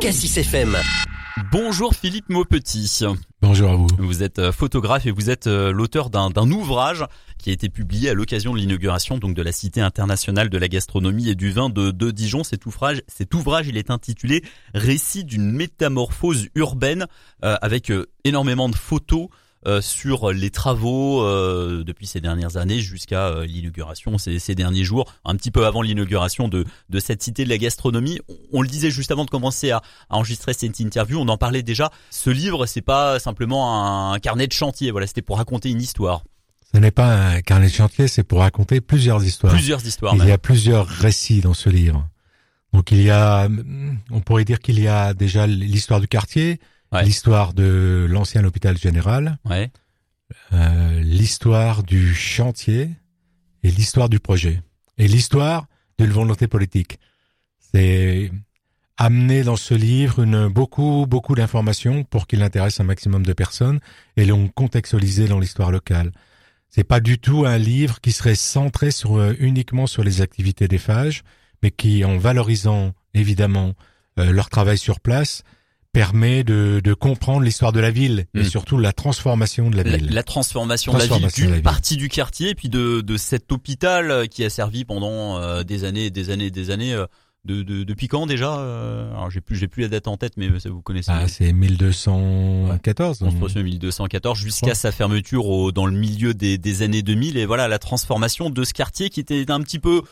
Cassis FM. Bonjour Philippe Maupetit. Bonjour à vous. Vous êtes euh, photographe et vous êtes euh, l'auteur d'un ouvrage qui a été publié à l'occasion de l'inauguration donc de la Cité internationale de la gastronomie et du vin de, de Dijon. Cet ouvrage, cet ouvrage, il est intitulé Récit d'une métamorphose urbaine euh, avec énormément de photos euh, sur les travaux euh, depuis ces dernières années jusqu'à euh, l'inauguration ces, ces, derniers jours, un petit peu avant l'inauguration de, de cette cité de la gastronomie. On, le disait juste avant de commencer à, à, enregistrer cette interview, on en parlait déjà. Ce livre, c'est pas simplement un, carnet de chantier. Voilà, c'était pour raconter une histoire. Ce n'est pas un carnet de chantier, c'est pour raconter plusieurs histoires. Plusieurs histoires. Il y a plusieurs récits dans ce livre. Donc il y a, on pourrait dire qu'il y a déjà l'histoire du quartier, l'histoire de l'ancien hôpital général, ouais. euh, l'histoire du chantier et l'histoire du projet et l'histoire d'une volonté politique. C'est amener dans ce livre une, beaucoup beaucoup d'informations pour qu'il intéresse un maximum de personnes et l'on contextualiser dans l'histoire locale. C'est pas du tout un livre qui serait centré sur euh, uniquement sur les activités des phages, mais qui, en valorisant évidemment euh, leur travail sur place, permet de, de comprendre l'histoire de la ville et hmm. surtout la transformation de la ville. La, transformation, de la ville, d'une partie du quartier, et puis de, de cet hôpital euh, qui a servi pendant euh, des années, des années, des années. Euh, de, de, depuis quand déjà Alors j'ai plus j'ai plus la date en tête, mais vous connaissez. Ah, c'est 1214. Ouais. 1214 jusqu'à sa fermeture au, dans le milieu des, des années 2000 et voilà la transformation de ce quartier qui était un petit peu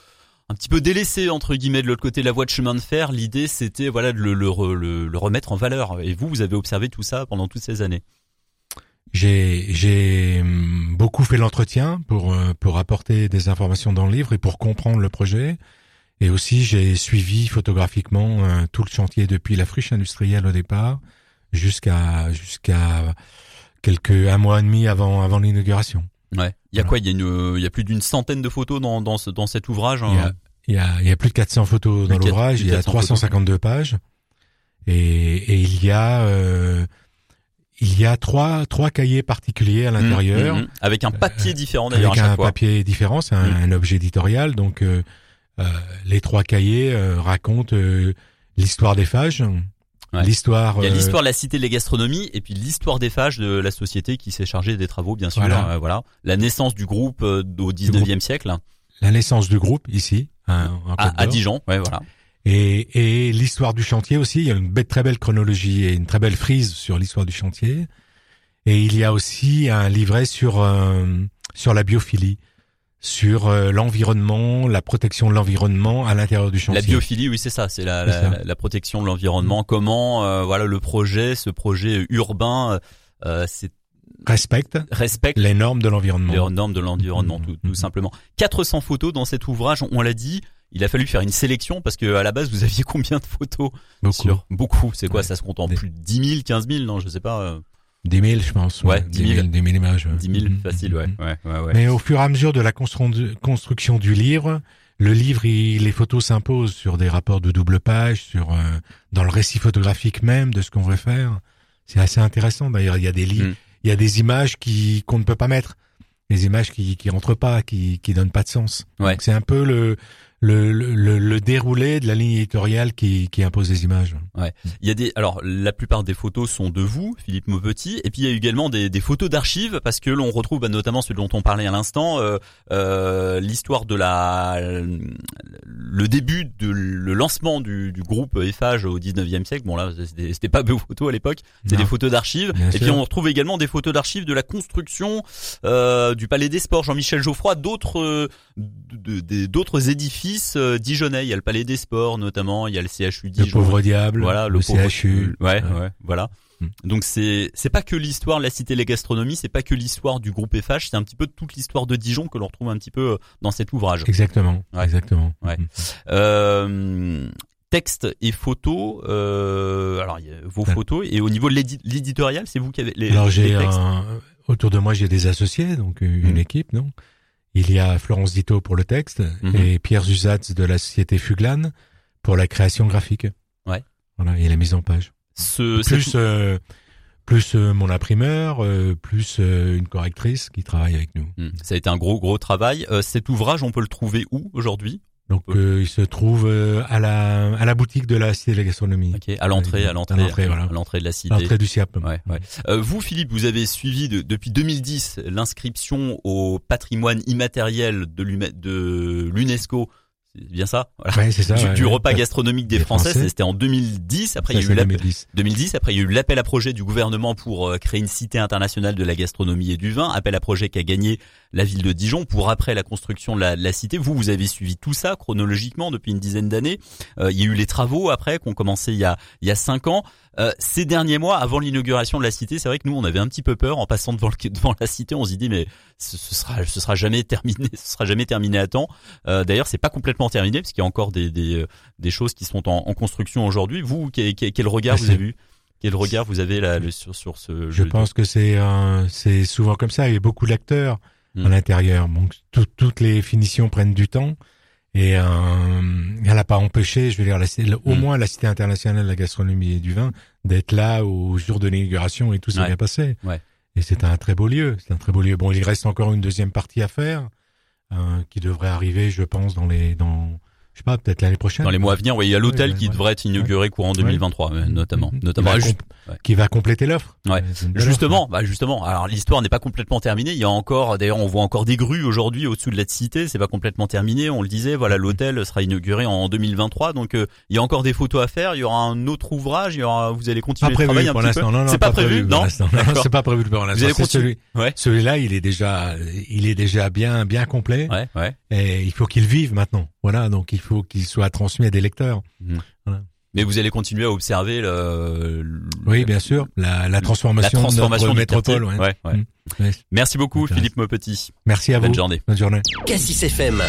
un petit peu délaissé entre guillemets de l'autre côté de la voie de chemin de fer. L'idée c'était voilà de le, le, le, remettre en valeur. Et vous, vous avez observé tout ça pendant toutes ces années. J'ai j'ai hum, beaucoup fait l'entretien pour euh, pour apporter des informations dans le livre et pour comprendre le projet. Et aussi j'ai suivi photographiquement euh, tout le chantier depuis la friche industrielle au départ jusqu'à jusqu'à quelques un mois et demi avant avant l'inauguration. Ouais. Il y a quoi? Il y a une, il y a plus d'une centaine de photos dans dans, ce, dans cet ouvrage. Hein? Il, y a, il y a plus de 400 photos dans l'ouvrage. Il y a 352 pages. Et, et il y a euh, il y a trois trois cahiers particuliers à l'intérieur mmh, mmh, mmh. avec un papier différent d'ailleurs avec à chaque un papier différent, c'est un, objet éditorial. Donc euh, euh, les trois cahiers euh, racontent euh, l'histoire des phages, L'histoire. Il y a l'histoire de la cité de la gastronomie et puis l'histoire des phages de la société qui s'est chargée des travaux, bien sûr. Voilà. Euh, voilà. La naissance du groupe euh, au 19e siècle. La naissance du groupe ici, hein, à, Dijon. Ouais, voilà. Et, et l'histoire du chantier aussi. Il y a une très belle chronologie et une très belle frise sur l'histoire du chantier. Et il y a aussi un livret sur euh, sur la biophilie sur euh, l'environnement, la protection de l'environnement à l'intérieur du chantier. La biophilie, oui, c'est ça, c'est la, la, la, protection de l'environnement. Comment, euh, voilà, le projet, ce projet urbain, euh, c'est respecte, respecte les normes de l'environnement. Les normes de l'environnement, tout, tout, simplement. 400 photos dans cet ouvrage, on, l'a dit. Il a fallu faire une sélection parce que à la base vous aviez combien de photos Beaucoup. beaucoup? C'est quoi? Ça se compte en plus de 10 000, 15 000 Non, je sais pas. 10 000, je pense. Ouais, 10 000, 10 000, images. 10 000, facile, ouais. ouais, ouais, ouais. Mais au fur et à mesure de la construction du livre, le livre, il, les photos s'imposent sur des rapports de double page, sur euh, dans le récit photographique même de ce qu'on veut faire. C'est assez intéressant. D'ailleurs, il y a des livres, mm. il y a des images qui qu'on ne peut pas mettre, des images qui qui rentrent pas, qui qui donnent pas de sens. Ouais. C'est un peu le le, le, le, déroulé de la ligne éditoriale qui, qui impose des images. Ouais. Il y a des, alors la plupart des photos sont de vous, Philippe Maupetit, et puis il y a également des, des photos d'archives parce que l'on retrouve bah, notamment ce dont on parlait à l'instant, euh, euh, l'histoire de la, le début de le lancement du, du groupe Eiffage au 19e siècle. Bon là, c'était pas vos photos à l'époque, c'est des photos d'archives. Et puis on retrouve également des photos d'archives de la construction euh, du Palais des Sports, Jean-Michel Geoffroy, d'autres d'autres édifices euh, dijonnais. Il y a le Palais des Sports notamment, il y a le CHU Dijon. Le pauvre diable. Voilà, le, CHU. Ouais, ouais, voilà. Hmm. Donc c'est c'est pas que l'histoire de la cité de la gastronomie, c'est pas que l'histoire du groupe FH, c'est un petit peu toute l'histoire de Dijon que l'on retrouve un petit peu euh, dans cet ouvrage. Exactement. Exactement. Ouais. Hmm. Euh, texte et photos. Euh, alors vos photos et au niveau de l'éditorial, c'est vous qui avez les. Alors j'ai autour de moi j'ai des associés, donc une hmm. équipe, non? Il y a Florence Dito pour le texte mhm. et Pierre Zuzatz de la société Fuglan pour la création graphique. Ouais. Voilà, et la mise en page. Ce, plus euh, plus euh, mon imprimeur, euh, plus une correctrice qui travaille avec nous. Hmm. Ça a été un gros gros travail. cet ouvrage, on peut le trouver où aujourd'hui? Donc il se trouve à la à la boutique de la Cité de la Gastronomie. Ok, à l'entrée, à l'entrée, À l'entrée, voilà. de la À cité. l'entrée du SIAP. Ouais, ouais. Euh, vous, Philippe, vous avez suivi de- depuis 2010 l'inscription au patrimoine immatériel de l'UNESCO. Bien ça Voilà. Ouais, c'est ça. du, ouais, du ouais. repas gastronomique des, Des Français, Français. c'était en 2010. Après, Ça, il y a c'est eu l'appel 2010. 2010. Après, il y a eu l'appel à projet du gouvernement pour euh, créer une cité internationale de la gastronomie et du vin. Appel à projet qui a gagné la ville de Dijon pour après la construction de la, de la cité. Vous, vous avez suivi tout ça chronologiquement depuis une dizaine d'années. Euh, il y a eu les travaux après qui ont commencé il y a il y a cinq ans. Euh, ces derniers mois, avant l'inauguration de la cité, c'est vrai que nous, on avait un petit peu peur en passant devant le, devant la cité. On se dit mais ce, ce sera ce sera jamais terminé, ce sera jamais terminé à temps. Euh, D'ailleurs, c'est pas complètement terminé parce qu'il y a encore des des, euh, des choses qui sont en, en construction aujourd'hui. Vous, quel, quel- quel regard Ah, vous avez eu? Quel regard vous avez là sur sur ce Je jeu pense que c'est c'est souvent comme ça. Il y a beaucoup d'acteurs Mm. à l'intérieur. Donc tout- toutes les finitions prennent du temps. Et euh, elle n'a pas empêché, je veux dire, la- au Mm. moins la Cité internationale de la gastronomie et du vin d'être là au jour de l'inauguration et tout s'est Ouais. bien passé. Ouais. Et c'est un très beau lieu. C'est un très beau lieu. Bon, il reste encore une deuxième partie à faire euh, qui devrait arriver, je pense, dans les dans je sais pas, peut-être l'année prochaine. Dans les mois à venir, oui, il y a l'hôtel Ouais, qui ouais, devrait être inauguré courant 2023, euh, notamment, Mhm. notamment. Qui va, juste- comp- qui va compléter l'offre. Ouais. Justement, bah justement. Alors l'histoire n'est pas complètement terminée. Il y a encore, d'ailleurs, on voit encore des grues aujourd'hui au-dessous de la cité. C'est pas complètement terminé. On le disait. Voilà, l'hôtel sera inauguré en 2023. Donc euh, il y a encore des photos à faire. Il y aura un autre ouvrage. Il y aura, vous allez Pas continuer de prévu travailler un pour petit peu. Non, non, C'est pas prévu, pour non c'est pas prévu pour l'instant. allez C'est continuer. celui-. Celui-là, il est déjà, il est déjà bien, bien complet. Et il faut qu'il vive maintenant. Voilà, donc il faut qu'il soit transmis à des lecteurs. Mais vous allez continuer à observer le, le- Oui, bien sûr. La, la la transformation, transformation de notre métropole. quartier. ouais. Ouais, ouais. Mm. Ouais. Merci beaucoup. Philippe Maupetit. Merci à Bonne vous. journée. Bonne journée. Cassis FM.